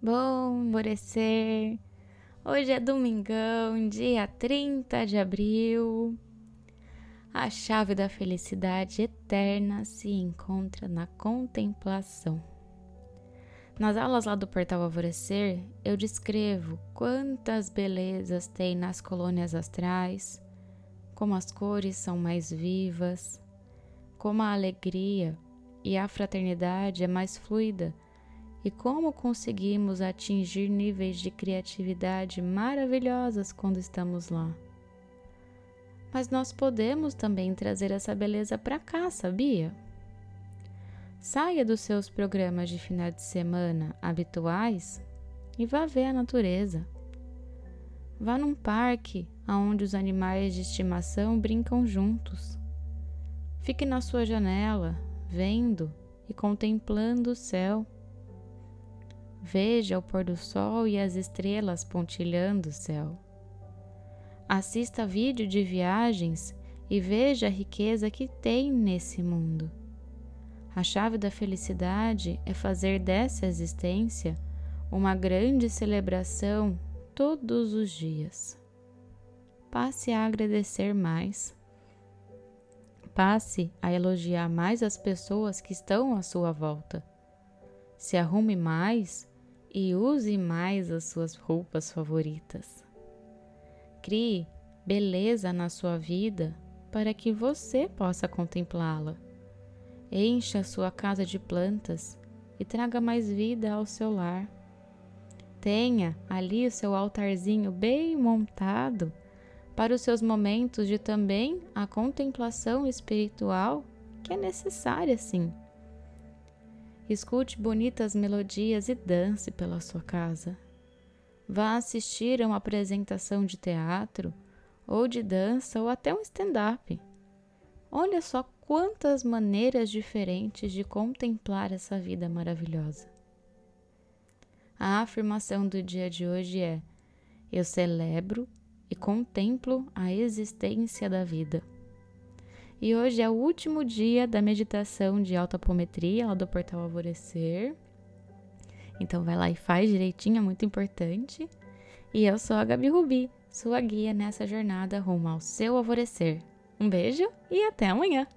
Bom alvorecer! Hoje é domingão, dia 30 de abril. A chave da felicidade eterna se encontra na contemplação. Nas aulas lá do Portal Alvorecer, eu descrevo quantas belezas tem nas colônias astrais, como as cores são mais vivas, como a alegria e a fraternidade é mais fluida e como conseguimos atingir níveis de criatividade maravilhosas quando estamos lá. Mas nós podemos também trazer essa beleza para cá, sabia? Saia dos seus programas de final de semana habituais e vá ver a natureza. Vá num parque onde os animais de estimação brincam juntos. Fique na sua janela, vendo e contemplando o céu. Veja o pôr do sol e as estrelas pontilhando o céu. Assista vídeo de viagens e veja a riqueza que tem nesse mundo. A chave da felicidade é fazer dessa existência uma grande celebração todos os dias. Passe a agradecer mais Passe a elogiar mais as pessoas que estão à sua volta. Se arrume mais e use mais as suas roupas favoritas. Crie beleza na sua vida para que você possa contemplá-la. Encha sua casa de plantas e traga mais vida ao seu lar. Tenha ali o seu altarzinho bem montado para os seus momentos de também a contemplação espiritual que é necessária sim. Escute bonitas melodias e dance pela sua casa. Vá assistir a uma apresentação de teatro, ou de dança, ou até um stand-up. Olha só quantas maneiras diferentes de contemplar essa vida maravilhosa. A afirmação do dia de hoje é: Eu celebro e contemplo a existência da vida. E hoje é o último dia da meditação de autoapometria lá do Portal Alvorecer. Então vai lá e faz direitinho, é muito importante. E eu sou a Gabi Rubi, sua guia nessa jornada rumo ao seu alvorecer. Um beijo e até amanhã!